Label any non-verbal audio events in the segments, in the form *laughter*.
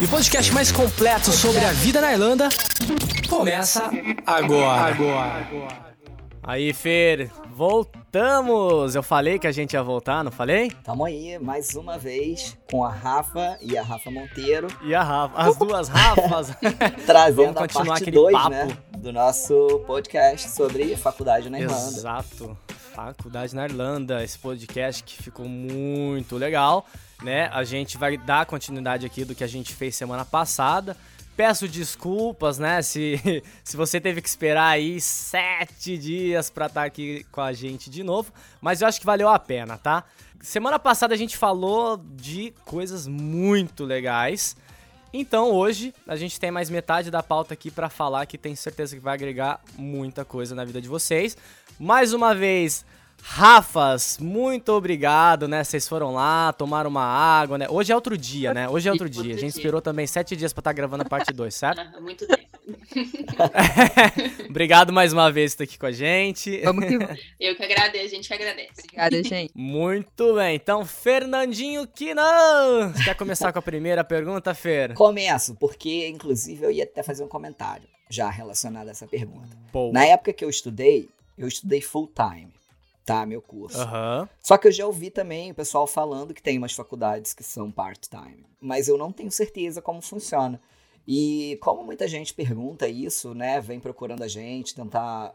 E o podcast mais completo sobre a vida na Irlanda começa agora. Agora. Aí, Fer, voltamos! Eu falei que a gente ia voltar, não falei? Tamo aí, mais uma vez, com a Rafa e a Rafa Monteiro. E a Rafa, as duas Rafas. *laughs* trazendo Vamos continuar a parte aquele 2, papo. né, do nosso podcast sobre faculdade na Irlanda. Exato. Faculdade na Irlanda, esse podcast que ficou muito legal, né? A gente vai dar continuidade aqui do que a gente fez semana passada. Peço desculpas, né? Se, *laughs* se você teve que esperar aí sete dias pra estar aqui com a gente de novo, mas eu acho que valeu a pena, tá? Semana passada a gente falou de coisas muito legais. Então hoje a gente tem mais metade da pauta aqui pra falar que tenho certeza que vai agregar muita coisa na vida de vocês. Mais uma vez, Rafas, muito obrigado, né? Vocês foram lá, tomaram uma água, né? Hoje é outro dia, né? Hoje é outro dia. A gente dia. esperou também sete dias pra estar gravando a parte 2, certo? *laughs* Muito tempo. *laughs* obrigado mais uma vez por estar aqui com a gente. Vamos que vamos. Eu que agradeço, a gente que agradece. Obrigada, gente. *laughs* Muito bem, então Fernandinho Quinan! Você quer começar com a primeira pergunta, Fer? Começo, porque inclusive eu ia até fazer um comentário já relacionado a essa pergunta. Pô. Na época que eu estudei, eu estudei full time, tá? Meu curso. Aham. Só que eu já ouvi também o pessoal falando que tem umas faculdades que são part-time, mas eu não tenho certeza como funciona. E como muita gente pergunta isso, né, vem procurando a gente, tentar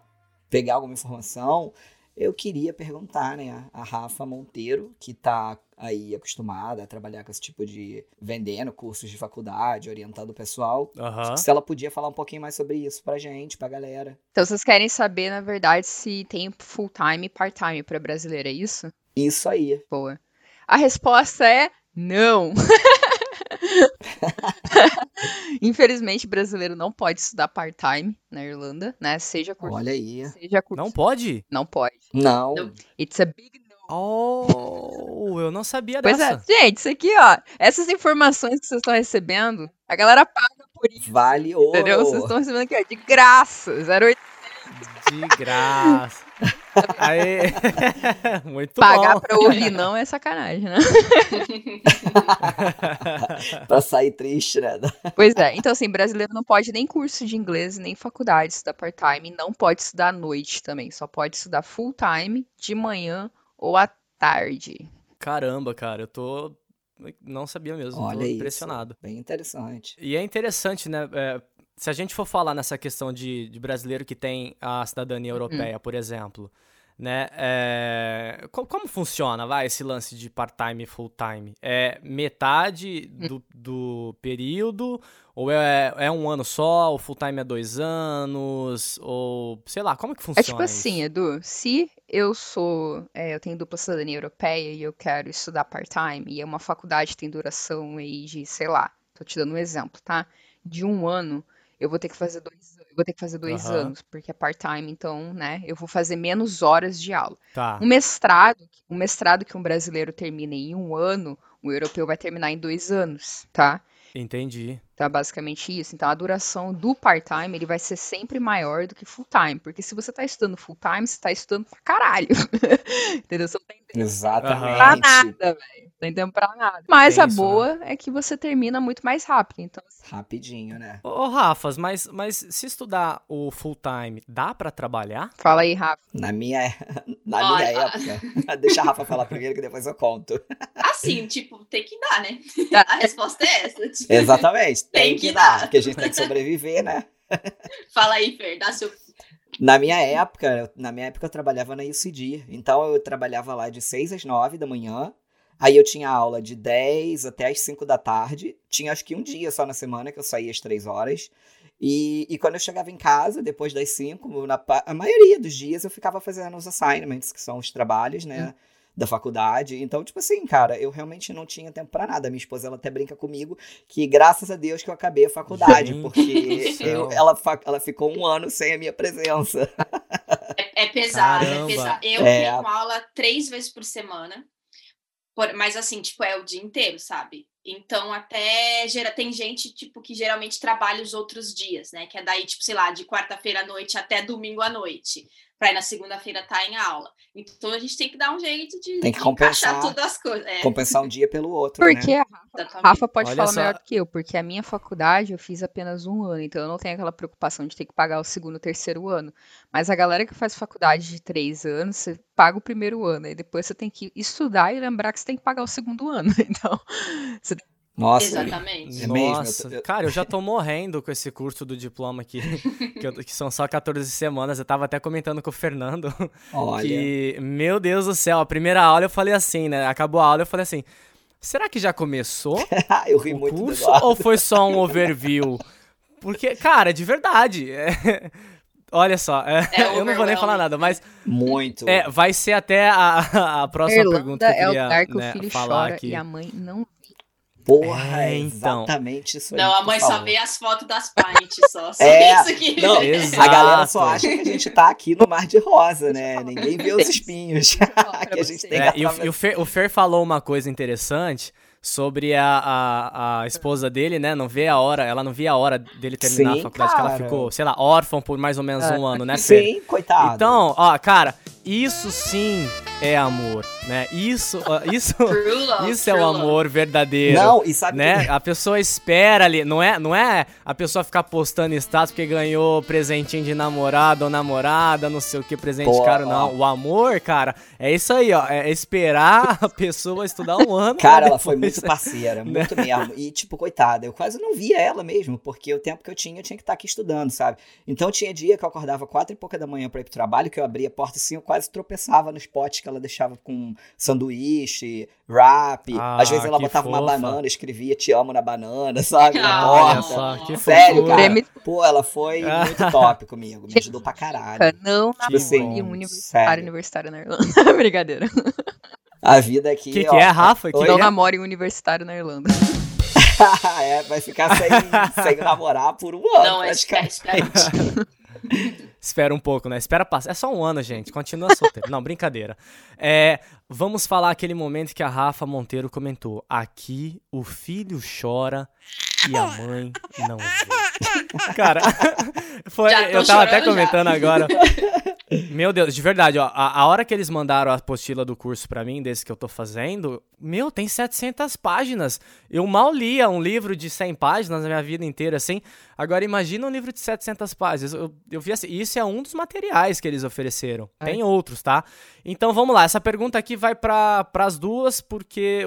pegar alguma informação, eu queria perguntar, né, a Rafa Monteiro, que tá aí acostumada a trabalhar com esse tipo de vendendo cursos de faculdade, orientando o pessoal, Aham. se ela podia falar um pouquinho mais sobre isso pra gente, pra galera. Então, vocês querem saber, na verdade, se tem full-time e part-time para brasileiro, é isso? Isso aí. Boa. A resposta é não. *laughs* *laughs* Infelizmente, brasileiro não pode estudar part-time na Irlanda, né? Seja curso, Olha aí. seja curso. Não pode? Não pode. Não. Não. It's a big no. Oh, eu não sabia Pois dessa. é, gente, isso aqui, ó. Essas informações que vocês estão recebendo, a galera paga por isso, Vale ouro. entendeu? Vocês estão recebendo aqui, ó, de graça. 0800 De graça. Aí. *laughs* Muito pagar bom. pra ouvir não é sacanagem, né? *laughs* pra sair triste, né? Pois é, então assim, brasileiro não pode nem curso de inglês, nem faculdade estudar part-time, não pode estudar à noite também, só pode estudar full-time, de manhã ou à tarde. Caramba, cara, eu tô. Não sabia mesmo, Olha tô isso. impressionado. Bem interessante. E é interessante, né? é, se a gente for falar nessa questão de, de brasileiro que tem a cidadania europeia, por exemplo, né? é, co- como funciona, vai, esse lance de part-time e full-time? É metade do, do período? Ou é, é um ano só? O full-time é dois anos? Ou, sei lá, como que funciona É tipo assim, isso? Edu, se eu sou, é, eu tenho dupla cidadania europeia e eu quero estudar part-time, e é uma faculdade que tem duração aí de, sei lá, tô te dando um exemplo, tá? De um ano, eu vou ter que fazer dois, eu vou ter que fazer dois Aham. anos, porque é part-time, então, né, eu vou fazer menos horas de aula. Tá. Um mestrado, um mestrado que um brasileiro termina em um ano, o europeu vai terminar em dois anos, tá? Entendi. Então é basicamente isso. Então a duração do part-time ele vai ser sempre maior do que full-time, porque se você tá estudando full-time, você tá estudando pra caralho. *laughs* Entendeu? Você não tem tempo pra Exatamente. nada, velho. Não tem tempo pra nada. Mas Tem a né? boa é que você termina muito mais rápido. Então, assim, Rapidinho, né? Ô, ô, Rafas, mas, mas se estudar o full-time, dá pra trabalhar? fala aí, Rafa. Na minha, *laughs* na minha Olha. época. *laughs* Deixa a Rafa falar primeiro que depois eu conto. Assim, tipo, tem que dar, né? Tá. A resposta é essa. Tipo, Exatamente. Tem, que, dar, porque a gente tem que sobreviver, né? *laughs* Fala aí, Fer, dá seu. Na minha época, na minha época eu trabalhava na UCD. Então eu trabalhava lá de 6 às 9 da manhã. Aí eu tinha aula de 10 até às 5 da tarde. Tinha acho que um dia só na semana que eu saía às 3 horas. E, e quando eu chegava em casa, depois das 5, na, a maioria dos dias eu ficava fazendo os assignments, que são os trabalhos, né? Da faculdade. Então, tipo assim, cara, eu realmente não tinha tempo pra nada. Minha esposa, ela até brinca comigo que graças a Deus que eu acabei a faculdade, Gente porque eu- ela, ela ficou um ano sem a minha presença. É, é pesado, Caramba. é pesado. Eu É. tenho aula três vezes por semana. por- mas assim, tipo, é o dia inteiro, sabe? Então, até gera, tem gente, tipo, que geralmente trabalha os outros dias, né? Que é daí, tipo, sei lá, de quarta-feira à noite até domingo à noite. Pra ir na segunda-feira estar em aula. Então a gente tem que dar um jeito de, Tem que de compensar. todas as coisas. É, Compensar um dia pelo outro, Porque né? a exatamente. Rafa pode Olha falar só. melhor do que eu, porque a minha faculdade eu fiz apenas um ano, então eu não tenho aquela preocupação de ter que pagar o segundo terceiro ano. Mas a galera que faz faculdade de três anos, você paga o primeiro ano, e depois você tem que estudar e lembrar que você tem que pagar o segundo ano. *laughs* Então, você Nossa. Exatamente. É mesmo, Nossa, eu- cara, eu já tô morrendo com esse curso do diploma aqui, que, eu- que são só 14 semanas. Eu tava até comentando com o Fernando *laughs* Olha. que, meu Deus do céu, a primeira aula eu falei assim, né? Acabou a aula, eu falei assim: será que já começou *laughs* eu ri o curso ou foi só um overview? Porque, cara, de verdade. é- *laughs* Olha só, é, É eu não vou nem falar nada, mas Muito. é, vai ser até a, a próxima Irlanda pergunta que eu é o queria lugar que né, o filho falar chora aqui. e a mãe não. Porra, É, é então. exatamente isso aí. Não, a mãe só falou. vê as fotos das pints só. Só É, isso aqui. Não, Exato. a galera só acha que a gente tá aqui no Mar de Rosa, né? Ninguém vê os espinhos *laughs* que a gente tem É, que e o, e o Fer, o Fer falou uma coisa interessante sobre a, a, a esposa dele, né? Não vê a hora, ela não via a hora dele terminar Sim, a faculdade, que ela ficou, sei lá, órfã por mais ou menos um ano, né, *laughs* Fer? Sim, coitado. Então, ó, cara, isso sim é amor, né? Isso, *laughs* isso, love, isso é o true love. amor verdadeiro. não, e sabe Né? que... A pessoa espera ali, não é, não é a pessoa ficar postando status porque ganhou presentinho de namorado ou namorada, não sei o que, presente Pô, caro, ó. não. O amor, cara, é isso aí, ó. É esperar a pessoa estudar um ano. Cara, ela foi muito parceira, *laughs* muito mesmo. E, tipo, coitada, eu quase não via ela mesmo, porque o tempo que eu tinha, eu tinha que estar aqui estudando, sabe? Então tinha dia que eu acordava quatro e pouca da manhã pra ir pro trabalho, que eu abria a porta assim, eu quase tropeçava nos potes que ela deixava com sanduíche, wrap. Ah, Às vezes ela que botava uma fofa. banana, escrevia te amo na banana, sabe? Na Ah, *laughs* Olha porta. só, que Sério, fofura. cara. Pô, ela foi Ah. *laughs* muito top comigo, me ajudou pra caralho. não na Tipo assim, um universitário sério. universitário na Irlanda. *laughs* Brincadeira. A vida aqui. O que, que ó, é, Rafa? Que Não é? namore um universitário na Irlanda. é, vai ficar sem, sem namorar por um ano, Não, é praticamente. Espera. Um pouco, né? Espera passar. É só um ano, gente. Continua solteiro. Não, brincadeira. É, vamos falar aquele momento que a Rafa Monteiro comentou. Aqui o filho chora e a mãe não vê. *laughs* Cara, *laughs* foi, eu tava até chorando já. comentando agora. Meu Deus, de verdade, ó. A, a hora que eles mandaram a apostila do curso pra mim, desse que eu tô fazendo, meu, tem 700 páginas. Eu mal lia um livro de 100 páginas na minha vida inteira, assim. Agora imagina um livro de 700 páginas. Eu, eu vi assim, isso é um dos materiais que eles ofereceram. Tem outros, tá? Então vamos lá, essa pergunta aqui vai para as duas, porque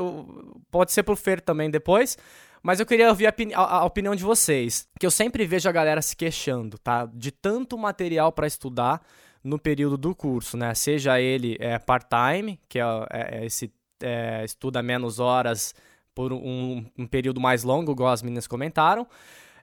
pode ser pro Fer também depois. Mas eu queria ouvir a, opini- a opinião de vocês. Que eu sempre vejo a galera se queixando, tá? De tanto material para estudar no período do curso, né? Seja ele é, part-time, que é, é- é esse é, estuda menos horas por um, um período mais longo, igual as meninas comentaram.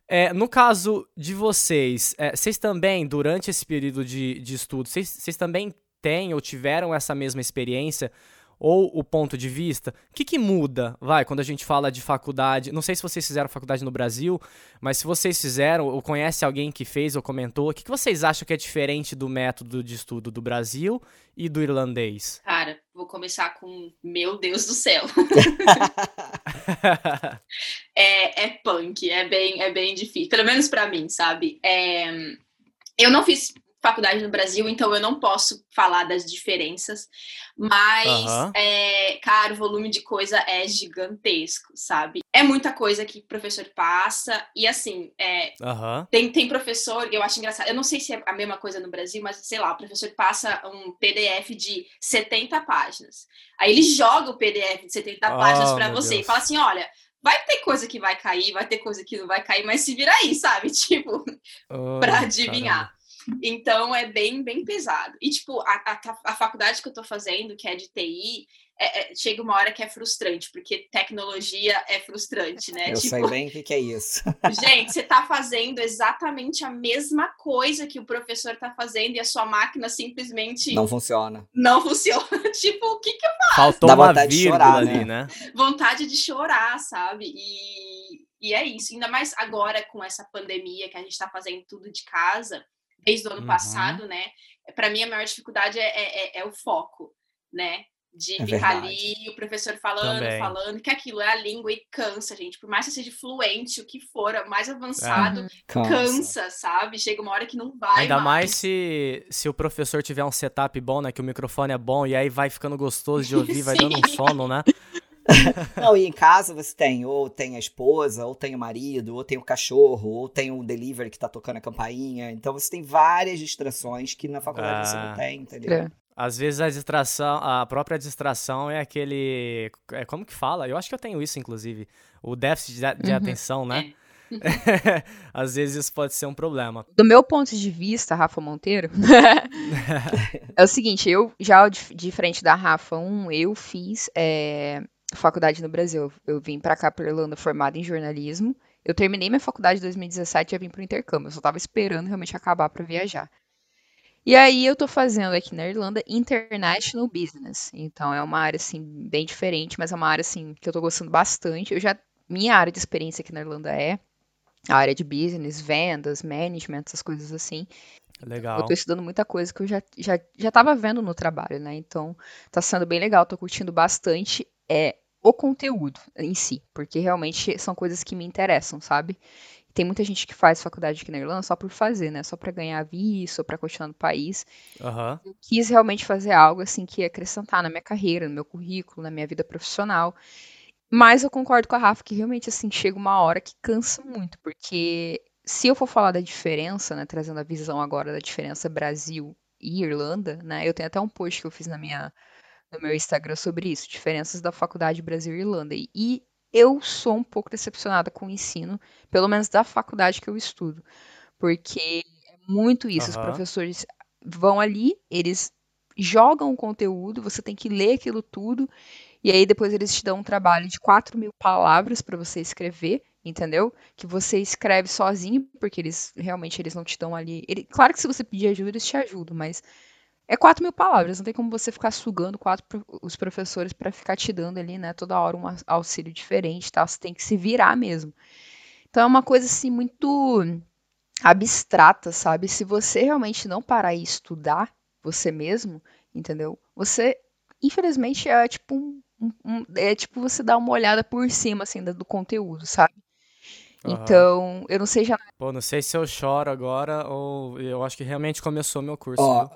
É, no caso de vocês, é, vocês também, durante esse período de, de estudo, vocês, vocês também têm ou tiveram essa mesma experiência? Ou o ponto de vista? O que, que muda, vai, quando a gente fala de faculdade? Não sei se vocês fizeram faculdade no Brasil, mas se vocês fizeram, ou conhece alguém que fez ou comentou, o que, que vocês acham que é diferente do método de estudo do Brasil e do irlandês? Cara, vou começar com meu Deus do céu. *laughs* é, é punk, é bem, é bem difícil. Pelo menos pra mim, sabe? É, eu não fiz faculdade no Brasil, então eu não posso falar das diferenças, mas, Aham. é, cara, o volume de coisa é gigantesco, sabe? É muita coisa que o professor passa, e assim, é, Aham. tem, tem professor, eu acho engraçado, eu não sei se é a mesma coisa no Brasil, mas sei lá, o professor passa um PDF de 70 páginas. Aí ele joga o PDF de 70 Ah, páginas pra meu você Deus. e fala assim: olha. Vai ter coisa que vai cair, vai ter coisa que não vai cair, mas se vira aí, sabe? *laughs* Tipo, pra Ai, adivinhar. Então é bem, bem pesado. E, tipo, a, a, a faculdade que eu tô fazendo, que é de TI, é, é, chega uma hora que é frustrante, porque tecnologia é frustrante, né? Eu tipo, sei bem o que, que é isso. *laughs* gente, você está fazendo exatamente a mesma coisa que o professor está fazendo e a sua máquina simplesmente não funciona. Não funciona. *laughs* tipo, o que que eu faço? Faltou Dá uma vontade de chorar, ali, né? né? Vontade de chorar, sabe? E, e é isso. Ainda mais agora com essa pandemia que a gente está fazendo tudo de casa, desde o ano uhum. passado, né? Para mim a maior dificuldade é, é, é, é o foco, né? de é ficar ali, o professor falando, Também. falando, que aquilo é a língua e cansa, gente. Por mais que seja fluente, o que for, mais avançado, é. cansa. cansa. sabe? Chega uma hora que não vai. Ainda mais, mais se, se o professor tiver um setup bom, né? Que o microfone é bom e aí vai ficando gostoso de ouvir, vai dando um *laughs* sono, né? *laughs* Não, e em casa você tem, ou tem a esposa, ou tem o marido, ou tem o cachorro, ou tem o delivery que tá tocando a campainha. Então você tem várias distrações que na faculdade ah. você não ah. tem, entendeu? É. Às vezes a distração, a própria distração é aquele. É, como que fala? Eu acho que eu tenho isso, inclusive. O déficit de, de uhum. atenção, né? É. *laughs* Às vezes isso pode ser um problema. Do meu ponto de vista, Rafa Monteiro, *laughs* é o seguinte, eu já de frente da Rafa 1, eu fiz é, faculdade no Brasil. Eu vim para cá para Irlanda formada em jornalismo. Eu terminei minha faculdade em 2017 e eu vim para o intercâmbio. Eu só estava esperando realmente acabar para viajar. E aí eu tô fazendo aqui na Irlanda International Business. Então é uma área assim bem diferente, mas é uma área assim que eu tô gostando bastante. Eu já minha área de experiência aqui na Irlanda é a área de business, vendas, management, essas coisas assim. Legal. Eu tô estudando muita coisa que eu já, já, já tava vendo no trabalho, né? Então, tá sendo bem legal, tô curtindo bastante é o conteúdo em si, porque realmente são coisas que me interessam, sabe? Tem muita gente que faz faculdade aqui na Irlanda só por fazer, né? Só para ganhar visto, para continuar no país. Uhum. Eu quis realmente fazer algo assim que ia acrescentar na minha carreira, no meu currículo, na minha vida profissional. Mas eu concordo com a Rafa que realmente assim chega uma hora que cansa muito, porque se eu for falar da diferença, né, trazendo a visão agora da diferença Brasil e Irlanda, né? Eu tenho até um post que eu fiz na minha no meu Instagram sobre isso, diferenças da faculdade Brasil e Irlanda. E eu sou um pouco decepcionada com o ensino, pelo menos da faculdade que eu estudo, porque é muito isso. Uhum. Os professores vão ali, eles jogam o conteúdo, você tem que ler aquilo tudo, e aí depois eles te dão um trabalho de 4 mil palavras para você escrever, entendeu? Que você escreve sozinho, porque eles realmente eles não te dão ali. Ele, claro que se você pedir ajuda, eles te ajudam, mas é 4 mil palavras, não tem como você ficar sugando quatro, os professores para ficar te dando ali, né, toda hora um auxílio diferente, tá? Você tem que se virar mesmo. Então é uma coisa assim muito abstrata, sabe? Se você realmente não parar e estudar você mesmo, entendeu? Você, infelizmente, é tipo um, um, é tipo você dar uma olhada por cima assim do conteúdo, sabe? Uhum. Então, eu não sei já. Pô, não sei se eu choro agora ou eu acho que realmente começou meu curso. Ó,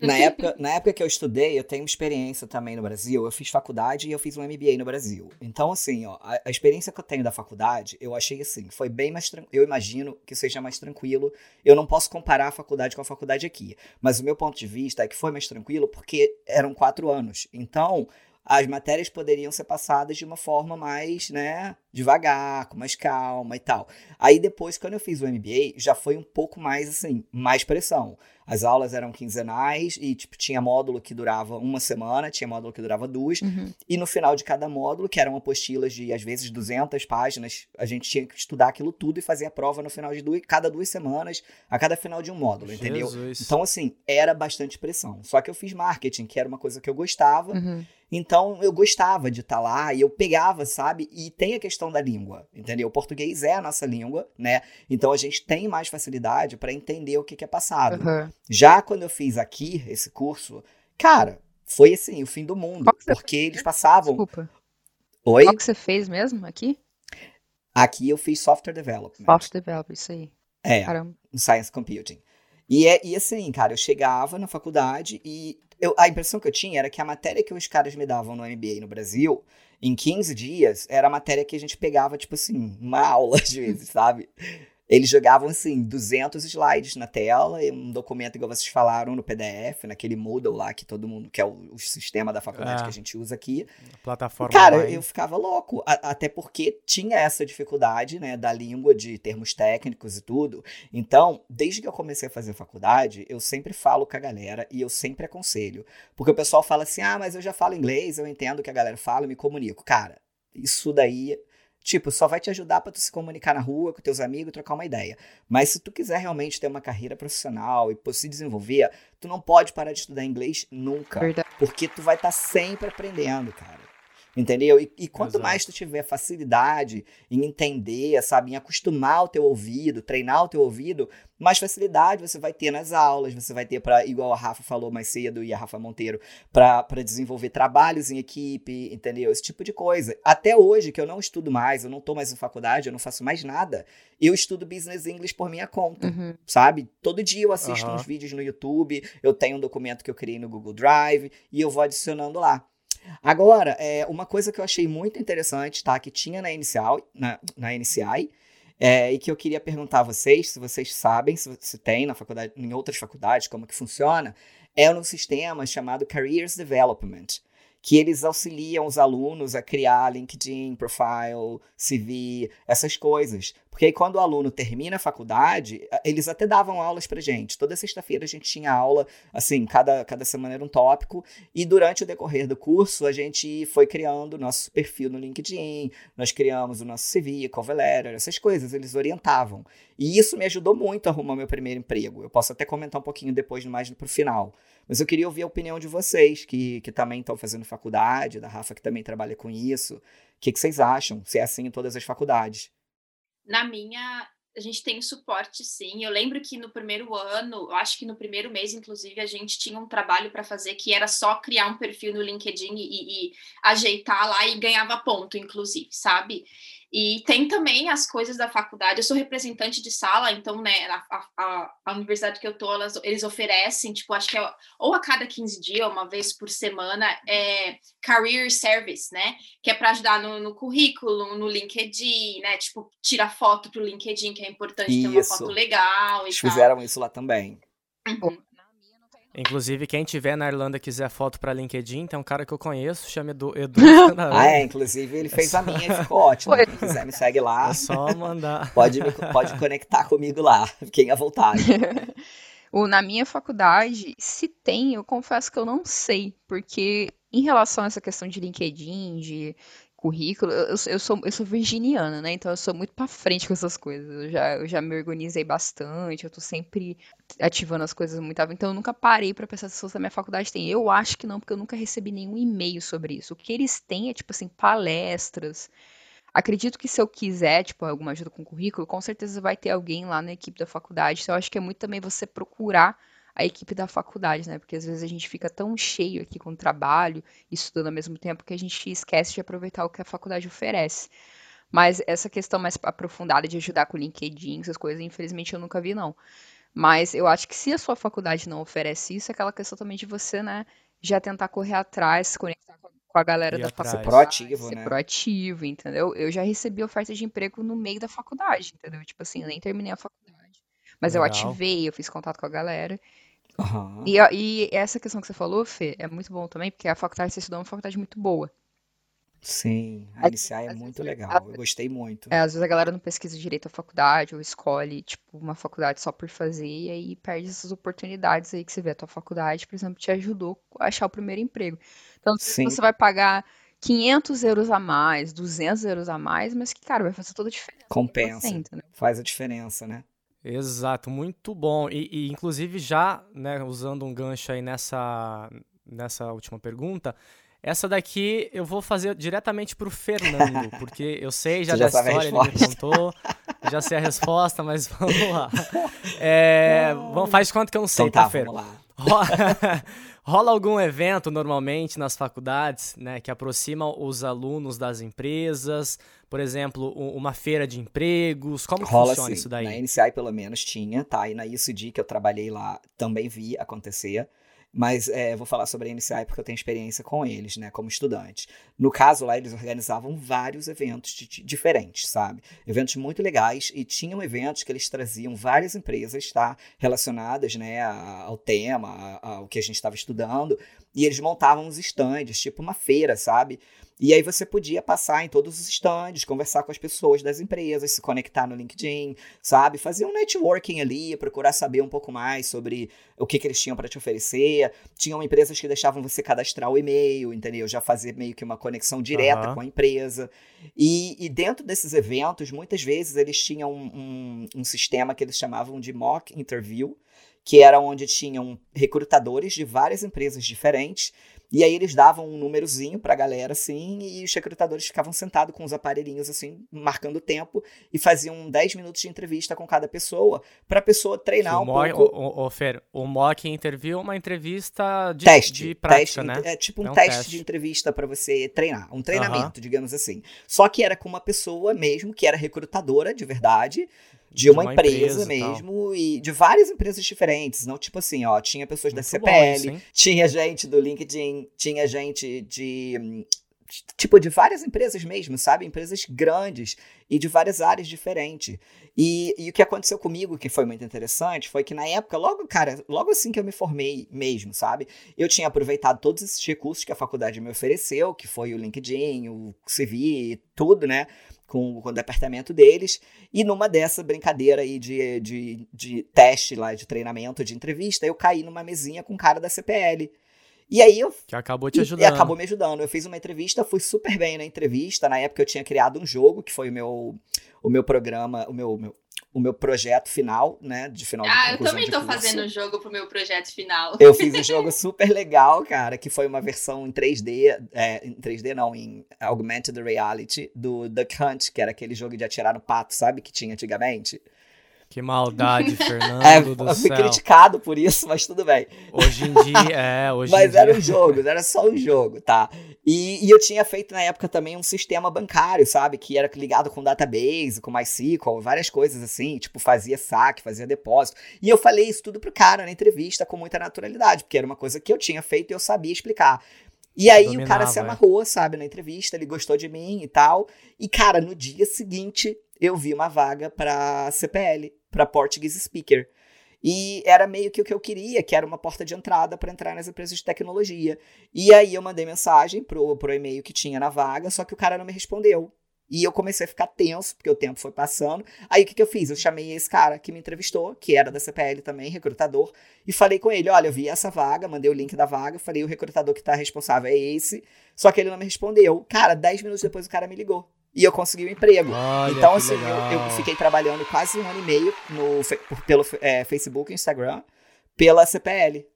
na, época, na época que eu estudei, eu tenho experiência também no Brasil. Eu fiz faculdade e eu fiz um MBA no Brasil. Então, assim, ó, a, a experiência que eu tenho da faculdade, eu achei assim, foi bem mais Eu imagino que seja mais tranquilo. Eu não posso comparar a faculdade com a faculdade aqui. Mas o meu ponto de vista é que foi mais tranquilo porque eram quatro anos. Então, as matérias poderiam ser passadas de uma forma mais, né, devagar, com mais calma e tal. Aí depois, quando eu fiz o MBA, já foi um pouco mais assim, mais pressão. As aulas eram quinzenais e, tipo, tinha módulo que durava uma semana, tinha módulo que durava duas. Uhum. E no final de cada módulo, que eram apostilas de, às vezes, 200 páginas, a gente tinha que estudar aquilo tudo e fazer a prova no final de duas, cada duas semanas, a cada final de um módulo, Jesus. entendeu? Então, assim, era bastante pressão. Só que eu fiz marketing, que era uma coisa que eu gostava. Uhum. Então eu gostava de estar tá lá e eu pegava, sabe? E tem a questão da língua, entendeu? O português é a nossa língua, né? Então a gente tem mais facilidade para entender o que, que é passado. Uhum. Já quando eu fiz aqui esse curso, cara, foi assim, o fim do mundo. Porque eles passavam. Desculpa. Oi? Qual que você fez mesmo aqui? Aqui eu fiz software development. Software development, isso aí. É, Caramba. science computing. E, é, e assim, cara, eu chegava na faculdade e eu, a impressão que eu tinha era que a matéria que os caras me davam no MBA no Brasil, em 15 dias, era a matéria que a gente pegava, tipo assim, uma *laughs* aula às vezes, sabe? Eles jogavam, assim, 200 slides na tela, e um documento igual vocês falaram no PDF, naquele Moodle lá que todo mundo, que é o, o sistema da faculdade É. que a gente usa aqui. Plataforma Cara, online. eu ficava louco, a- até porque tinha essa dificuldade, né, da língua, de termos técnicos e tudo. Então, desde que eu comecei a fazer faculdade, eu sempre falo com a galera e eu sempre aconselho. Porque o pessoal fala assim: ah, mas eu já falo inglês, eu entendo o que a galera fala, eu me comunico. Cara, isso daí, tipo, só vai te ajudar pra tu se comunicar na rua com teus amigos, trocar uma ideia. Mas se tu quiser realmente ter uma carreira profissional e se desenvolver, tu não pode parar de estudar inglês nunca. Verdade. Porque tu vai estar sempre aprendendo, cara. Entendeu? E, e quanto Exato. mais tu tiver facilidade em entender, sabe, em acostumar o teu ouvido, treinar o teu ouvido, mais facilidade você vai ter nas aulas, você vai ter para, igual a Rafa falou mais cedo e a Rafa Monteiro, para desenvolver trabalhos em equipe, entendeu? Esse tipo de coisa. Até hoje, que eu não estudo mais, eu não tô mais em faculdade, eu não faço mais nada, eu estudo Business English por minha conta Uhum. sabe? Todo dia eu assisto Aham. uns vídeos no YouTube, eu tenho um documento que eu criei no Google Drive e eu vou adicionando lá. Agora, é, uma coisa que eu achei muito interessante, tá? Que tinha na inicial, na, na NCI, é, e que eu queria perguntar a vocês, se vocês sabem, se, se tem na faculdade, em outras faculdades, como que funciona, é um sistema chamado Careers Development, que eles auxiliam os alunos a criar LinkedIn, profile, CV, essas coisas. Porque aí quando o aluno termina a faculdade, eles até davam aulas pra gente. Toda sexta-feira a gente tinha aula, assim, cada, cada semana era um tópico. E durante o decorrer do curso, a gente foi criando o nosso perfil no LinkedIn, nós criamos o nosso CV, cover letter, essas coisas, eles orientavam. E isso me ajudou muito a arrumar meu primeiro emprego. Eu posso até comentar um pouquinho depois, mais pro final. Mas eu queria ouvir a opinião de vocês, que, que também estão fazendo faculdade, da Rafa, que também trabalha com isso. O que, que vocês acham? Se é assim em todas as faculdades? Na minha, a gente tem suporte, sim. Eu lembro que no primeiro ano, eu acho que no primeiro mês, inclusive, a gente tinha um trabalho para fazer que era só criar um perfil no LinkedIn e, e ajeitar lá e ganhava ponto, inclusive, sabe? E tem também as coisas da faculdade. Eu sou representante de sala, então, né, a, a, a universidade que eu tô, elas, eles oferecem, tipo, acho que é ou a cada 15 dias, uma vez por semana, é career service, né? Que é para ajudar no, no currículo, no LinkedIn, né? Tipo, tira foto pro LinkedIn, que é importante ter uma Isso. foto legal e Eles tal. fizeram isso lá também. Uhum. Inclusive, quem tiver na Irlanda e quiser foto pra LinkedIn, tem um cara que eu conheço, chama Edu, Edu. *laughs* Ah, é, inclusive ele fez a minha e ficou ótimo. Foi. Quem quiser me segue lá, É só mandar. *laughs* pode, me- pode conectar comigo lá. Fiquem à vontade. *laughs* O, na minha faculdade, se tem, eu confesso que eu não sei, porque em relação a essa questão de LinkedIn, de currículo, eu, eu sou- eu sou, virginiana, né? Então eu sou muito pra frente com essas coisas. Eu já, eu já me organizei bastante, eu tô sempre ativando as coisas muito. Então eu nunca parei pra pensar se a minha faculdade tem. Eu acho que não, porque eu nunca recebi nenhum e-mail sobre isso. O que eles têm é, tipo assim, palestras. Acredito que se eu quiser, tipo, alguma ajuda com currículo, com certeza vai ter alguém lá na equipe da faculdade. Então, eu acho que é muito também você procurar a equipe da faculdade, né? Porque às vezes a gente fica tão cheio aqui com o trabalho e estudando ao mesmo tempo que a gente esquece de aproveitar o que a faculdade oferece. Mas essa questão mais aprofundada de ajudar com o LinkedIn, essas coisas, infelizmente eu nunca vi, não. Mas eu acho que se a sua faculdade não oferece isso, é aquela questão também de você, né, já tentar correr atrás, se conectar com a- galera Ir da atrás. faculdade. Ser proativo, ser né? proativo, entendeu? Eu já recebi oferta de emprego no meio da faculdade, entendeu? Tipo assim, eu nem terminei a faculdade. Mas eu Legal. ativei, eu fiz contato com a galera. Aham. E, a- e essa questão que você falou, Fê, é muito bom também, porque a faculdade que você estudou é uma faculdade muito boa. Sim, a NCI é às muito vezes- legal. Eu gostei muito. É, às vezes a galera não pesquisa direito a faculdade, ou escolhe, tipo, uma faculdade só por fazer, e aí perde essas oportunidades aí que você vê. A tua faculdade, por exemplo, te ajudou a achar o primeiro emprego. Então, Sim. você vai pagar 500 euros a mais, 200 euros a mais, mas que, cara, vai fazer toda a diferença Compensa. você, entendeu? Faz a diferença, né? Exato, muito bom. E, e, inclusive já, né, usando um gancho aí nessa, nessa última pergunta, essa daqui eu vou fazer diretamente pro Fernando, *laughs* porque eu sei já da história, ele me contou, já sei a resposta, mas *laughs* vamos lá. É, vamos, faz conta que eu não sei, Então tá, tá, Fer? vamos lá. *laughs* Rola, algum evento normalmente nas faculdades, né, que aproxima os alunos das empresas, por exemplo, uma feira de empregos, como Rola funciona sim. isso daí? Na NCI, pelo menos, tinha, tá? E na ISD, que eu trabalhei lá, também vi acontecer. Mas é, vou falar sobre a NCI porque eu tenho experiência com eles, né, como estudante. No caso lá, eles organizavam vários eventos de, diferentes, sabe? Eventos muito legais e tinham eventos que eles traziam várias empresas, tá? Relacionadas, né, ao tema, ao que a gente estava estudando, e eles montavam os stands, tipo uma feira, sabe? E aí você podia passar em todos os stands, conversar com as pessoas das empresas, se conectar no LinkedIn, sabe? Fazer um networking ali, procurar saber um pouco mais sobre o que, que eles tinham para te oferecer. Tinham empresas que deixavam você cadastrar o e-mail, entendeu? Já fazer meio que uma conexão direta uhum. com a empresa. E, e, dentro desses eventos, muitas vezes eles tinham um, um, um sistema que eles chamavam de mock interview, que era onde tinham recrutadores de várias empresas diferentes e aí eles davam um númerozinho pra galera, assim, e os recrutadores ficavam sentados com os aparelhinhos, assim, marcando o tempo, e faziam 10 minutos de entrevista com cada pessoa, pra pessoa treinar um mock, pouco. O, o, Fer, o mock interview é uma entrevista de, teste, de prática, teste, né? É tipo um, é um teste, teste, de entrevista para você treinar, um treinamento, digamos assim. Só que era com uma pessoa mesmo, que era recrutadora de verdade, de uma, de uma empresa, empresa, mesmo e, e de várias empresas diferentes. Não, tipo assim, ó, tinha pessoas Muito da CPL, tinha gente do LinkedIn, tinha gente de. Tipo, de várias empresas mesmo, sabe? Empresas grandes e de várias áreas diferentes. E, e, o que aconteceu comigo, que foi muito interessante, foi que na época, logo, cara, logo assim que eu me formei mesmo, sabe? Eu tinha aproveitado todos esses recursos que a faculdade me ofereceu, que foi o LinkedIn, o CV, tudo, né? Com, com o departamento deles. E numa dessa brincadeira aí de, de, de teste lá, de treinamento, de entrevista, eu caí numa mesinha com um cara da CPL. E aí eu. Que acabou te ajudando. E, e acabou me ajudando. Eu fiz uma entrevista, fui super bem na entrevista. Na época eu tinha criado um jogo, que foi o meu, o meu programa, o meu, meu o meu projeto final, né? De final Ah, eu também tô curso. fazendo um jogo pro meu projeto final. Eu fiz *laughs* um jogo super legal, cara, que foi uma versão em 3D, é, em 3D não, em Augmented Reality, do Duck Hunt, que era aquele jogo de atirar no pato, sabe? Que tinha antigamente. Que maldade, *laughs* Fernando é, do eu fui céu. criticado por isso, mas tudo bem. Hoje em dia, *laughs* é, hoje Mas em era dia... um jogo, era só um jogo, tá? E, e, eu tinha feito na época também um sistema bancário, sabe? Que era ligado com database, com MySQL, várias coisas assim, tipo, fazia saque, fazia depósito. E eu falei isso tudo pro cara na entrevista com muita naturalidade, porque era uma coisa que eu tinha feito e eu sabia explicar. E aí Dominava, o cara se é. amarrou, é. sabe, na entrevista, ele gostou de mim e tal. E, cara, no dia seguinte eu vi uma vaga para CPL, para Portuguese Speaker. E era meio que o que eu queria, que era uma porta de entrada para entrar nas empresas de tecnologia. E aí eu mandei mensagem pro, pro e-mail que tinha na vaga, só que o cara não me respondeu. E eu comecei a ficar tenso, porque o tempo foi passando. Aí o que, que eu fiz? Eu chamei esse cara que me entrevistou, que era da CPL também, recrutador, e falei com ele: olha, eu vi essa vaga, mandei o link da vaga, falei, o recrutador que tá responsável é esse. Só que ele não me respondeu. Cara, 10 minutos depois o cara me ligou e eu consegui um emprego. Olha, então, assim, eu, eu, fiquei trabalhando quase um ano e meio no, pelo é, Facebook e Instagram pela CPL,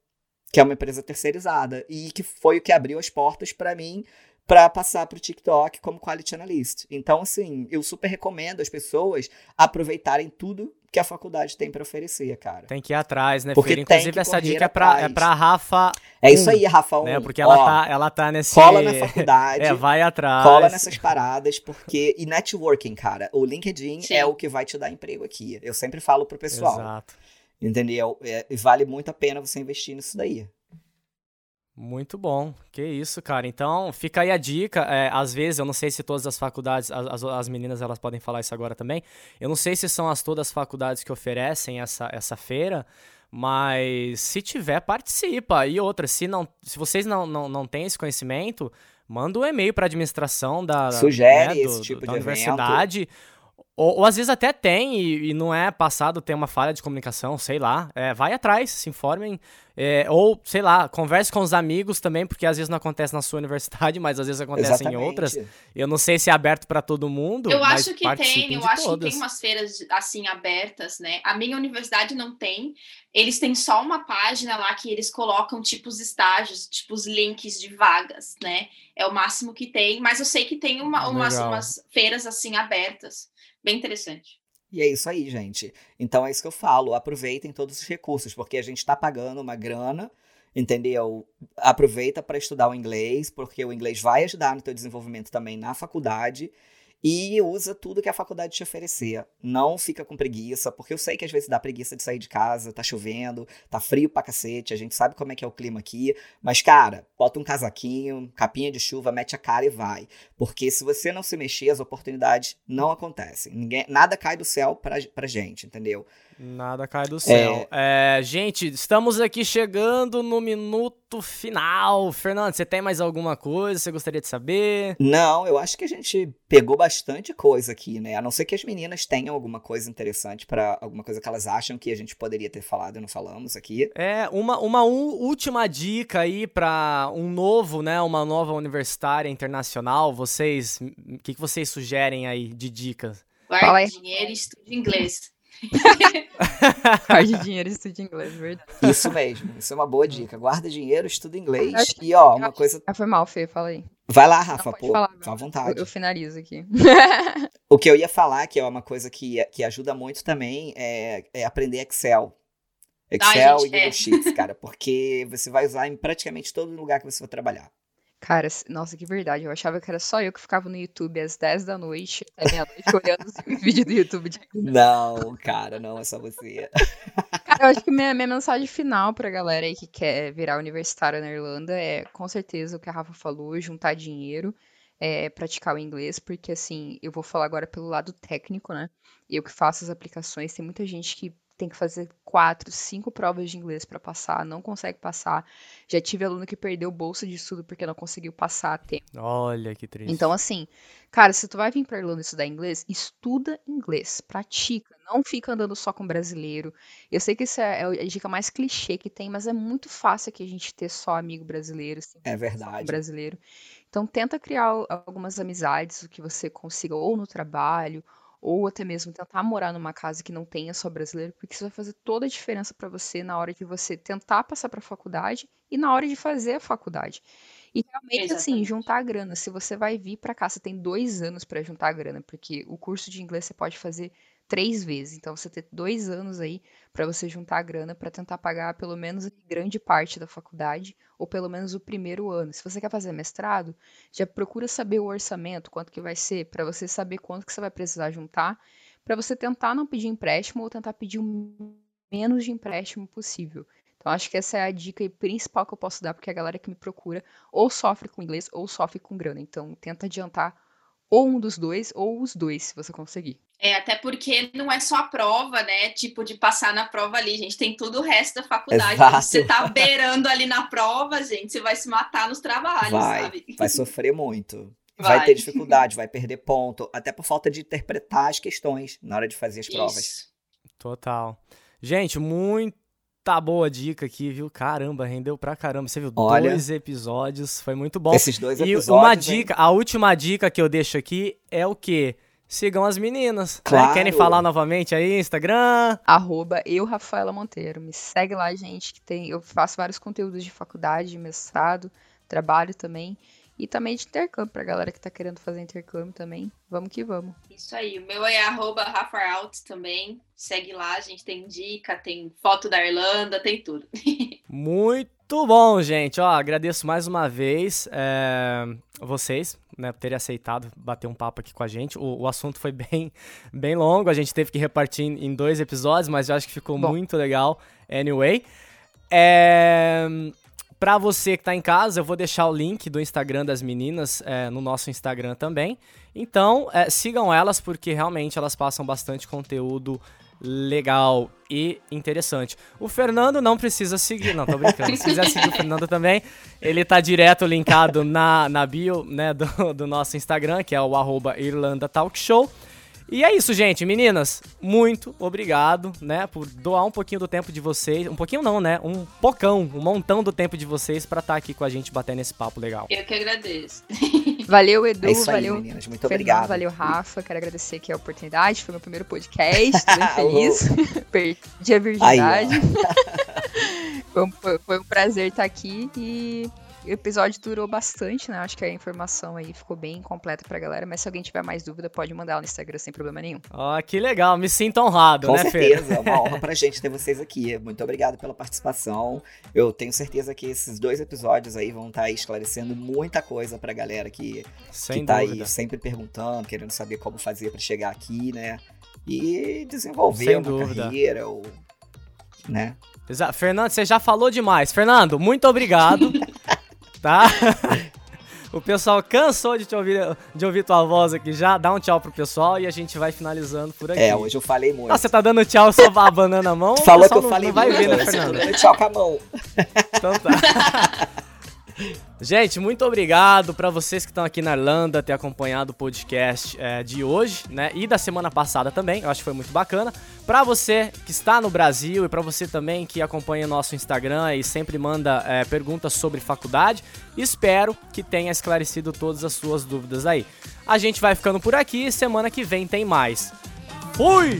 que é uma empresa terceirizada, e que foi o que abriu as portas para mim para passar para o TikTok como Quality Analyst. Então, assim, eu super recomendo as pessoas aproveitarem tudo que a faculdade tem para oferecer, cara. Tem que ir atrás, né, Porque Inclusive, essa dica é pra, é pra Rafa. É isso aí, Rafa 1. Né? Porque ela, Ó, tá, ela tá nesse. Cola na faculdade. *laughs* é, vai atrás. Cola nessas paradas, porque. E networking, cara. O LinkedIn Sim. é o que vai te dar emprego aqui. Eu sempre falo pro pessoal. Exato. Entendeu? É, vale muito a pena você investir nisso daí. Muito bom, que isso, cara. Então, fica aí a dica. É, às vezes, eu não sei se todas as faculdades, as, as meninas elas podem falar isso agora também. Eu não sei se são as todas as faculdades que oferecem essa, essa feira, mas se tiver, participa. E outra, se, não, se vocês não, não, não têm esse conhecimento, manda um e-mail para a administração da, Sugere né, do, esse tipo da de universidade. Evento. Ou, ou, às vezes até tem e, e, não é passado, tem uma falha de comunicação, sei lá. É, vai atrás, se informem. É, ou, sei lá, converse com os amigos também, porque às vezes não acontece na sua *laughs* universidade, mas às vezes acontece Exatamente. em outras. Eu não sei se é aberto para todo mundo. Eu mas acho que tem, eu acho todas. que tem umas feiras assim abertas, né? A minha universidade não tem. Eles têm só uma página lá que eles colocam tipo os estágios, tipo os links de vagas, né? É o máximo que tem, mas eu sei que tem uma, umas, umas feiras assim abertas. Bem interessante. E é isso aí, gente. Então é isso que eu falo. Aproveitem todos os recursos, porque a gente está pagando uma grana, entendeu? Aproveita para estudar o inglês, porque o inglês vai ajudar no teu desenvolvimento também na faculdade. E usa tudo que a faculdade te oferecer. Não fica com preguiça, porque eu sei que às vezes dá preguiça de sair de casa, tá chovendo, tá frio pra cacete, a gente sabe como é que é o clima aqui, mas cara, bota um casaquinho, capinha de chuva, mete a cara e vai. Porque se você não se mexer, as oportunidades não acontecem. Ninguém, nada cai do céu pra, pra gente, entendeu? Nada cai do céu. É... É, gente, estamos aqui chegando no minuto final. Fernando, você tem mais alguma coisa que você gostaria de saber? Não, eu acho que a gente pegou bastante coisa aqui, né? A não ser que as meninas tenham alguma coisa interessante para alguma coisa que elas acham que a gente poderia ter falado e não falamos aqui. É, uma, uma última dica aí para um novo, né? Uma nova universitária internacional. Vocês, o que, que vocês sugerem aí de dicas? Guarde dinheiro e estude inglês. *laughs* Guarde dinheiro e estude inglês, verdade. Isso mesmo, isso é uma boa dica. Guarda dinheiro, estuda inglês e, ó, uma coisa. Ah, foi mal, Fê, fala aí. Vai lá, Rafa, pô, falar, à vontade. Eu, eu finalizo aqui. o que eu ia falar, que é uma coisa que, que ajuda muito também, é, é aprender Excel. Excel Ai, gente, e Google é. Sheets, cara, porque você vai usar em praticamente todo lugar que você for trabalhar. Cara, nossa, que verdade. Eu achava que era só eu que ficava no YouTube às 10 da noite, *laughs* até meia-noite, olhando os *laughs* vídeos do YouTube. De... Não, cara, não é só você. *laughs* Cara, eu acho que minha, minha mensagem final pra galera aí que quer virar universitária na Irlanda é, com certeza, o que a Rafa falou, juntar dinheiro, é, praticar o inglês, porque, assim, eu vou falar agora pelo lado técnico, né? Eu que faço as aplicações, tem muita gente que tem que fazer quatro, cinco provas de inglês para passar, não consegue passar. Já tive aluno que perdeu bolsa de estudo porque não conseguiu passar a tempo. Olha que triste. Então, assim, cara, se tu vai vir pra Irlanda estudar inglês, estuda inglês, pratica, não fica andando só com brasileiro. Eu sei que isso é, é a dica mais clichê que tem, mas é muito fácil aqui a gente ter só amigo brasileiro. Assim, é verdade. Brasileiro. Então, tenta criar algumas amizades que você consiga ou no trabalho ou até mesmo tentar morar numa casa que não tenha só brasileiro, porque isso vai fazer toda a diferença para você na hora de você tentar passar para a faculdade e na hora de fazer a faculdade. E realmente, assim, Exatamente. assim, juntar a grana. Se você vai vir para cá, você tem dois anos para juntar a grana, porque o curso de inglês você pode fazer três vezes. Então, você tem dois anos aí para você juntar a grana para tentar pagar pelo menos grande parte da faculdade, ou pelo menos o primeiro ano. Se você quer fazer mestrado, já procura saber o orçamento, quanto que vai ser, para você saber quanto que você vai precisar juntar, para você tentar não pedir empréstimo ou tentar pedir o menos de empréstimo possível. Então, acho que essa é a dica principal que eu posso dar, porque a galera que me procura ou sofre com inglês ou sofre com grana. Então, tenta adiantar ou um dos dois, ou os dois, se você conseguir. É, até porque não é só a prova, né? Tipo, de passar na prova ali, gente. Tem todo o resto da faculdade. Exato. Você tá beirando ali na prova, gente, você vai se matar nos trabalhos, vai, sabe? Vai sofrer muito. Vai. vai. ter dificuldade, vai perder ponto, até por falta de interpretar as questões na hora de fazer as provas. Isso. Total. Gente, muito Tá boa dica aqui, viu? Caramba, rendeu pra caramba. Você viu Olha, dois episódios, foi muito bom. Esses dois episódios. E uma dica, hein? a última dica que eu deixo aqui é o quê? Sigam as meninas. Né? Claro. Né? Querem falar novamente aí, Instagram? Arroba eu, Rafaela Monteiro. Me segue lá, gente, que tem. Eu faço vários conteúdos de faculdade, de mestrado, trabalho também. E também de intercâmbio, pra galera que tá querendo fazer intercâmbio também. Vamos que vamos. Isso aí. O meu é arroba também. Segue lá, a gente tem dica, tem foto da Irlanda, tem tudo. *laughs* Muito bom, gente. Ó, agradeço mais uma vez é, vocês né, por terem aceitado bater um papo aqui com a gente. O, o, assunto foi bem, *laughs* bem longo, a gente teve que repartir em, em dois episódios, mas eu acho que ficou bom. muito legal. Anyway. É, Pra você que tá em casa, eu vou deixar o link do Instagram das meninas é, no nosso Instagram também. Então, é, sigam elas porque realmente elas passam bastante conteúdo legal e interessante. O Fernando não precisa seguir, não, tô brincando. Se quiser seguir o Fernando também, ele tá direto linkado na, na bio né, do, do nosso Instagram, que é o arroba Irlanda Talk Show. E é isso, gente. Meninas, muito obrigado, né, por doar um pouquinho do tempo de vocês. Um pouquinho não, né? Um pocão, um montão do tempo de vocês para estar tá aqui com a gente batendo esse papo legal. Eu que agradeço. *laughs* Valeu, Edu. É isso aí, valeu, meninas. Muito Fernando, obrigado. Valeu, Rafa. Quero agradecer aqui a oportunidade. Foi meu primeiro podcast. Tô bem *laughs* feliz. *laughs* Perdi a virgindade. foi, um, foi um prazer estar aqui e o episódio durou bastante, né? Acho que a informação aí ficou bem completa pra galera. Mas se alguém tiver mais dúvida, pode mandar lá no Instagram sem problema nenhum. Ó, que legal. Me sinto honrado, Com né, certeza, Fer? é uma honra pra gente ter vocês aqui. Muito obrigado pela participação. Eu tenho certeza que esses dois episódios aí vão estar esclarecendo muita coisa pra galera que, Sem que tá dúvida. aí sempre perguntando, querendo saber como fazer pra chegar aqui, né? E desenvolver Sem uma dúvida. carreira, ou, né? Fernando, você já falou demais. Fernando, muito obrigado. *laughs* tá? *laughs* O pessoal cansou de te ouvir, de ouvir tua voz aqui já. Dá um tchau pro pessoal e a gente vai finalizando por aqui. É, hoje eu falei muito. Ah, você tá dando tchau só abanando a mão? *laughs* Falou que eu não- falei não vai muito, ver, né, Fernando? tchau com a mão. Então tá. *laughs* Gente, muito obrigado para vocês que estão aqui na Irlanda ter acompanhado o podcast é, de hoje, né? E da semana passada também. Eu acho que foi muito bacana. Para você que está no Brasil e para você também que acompanha o nosso Instagram e sempre manda é, perguntas sobre faculdade, espero que tenha esclarecido todas as suas dúvidas aí. A gente vai ficando por aqui semana que vem tem mais. Fui!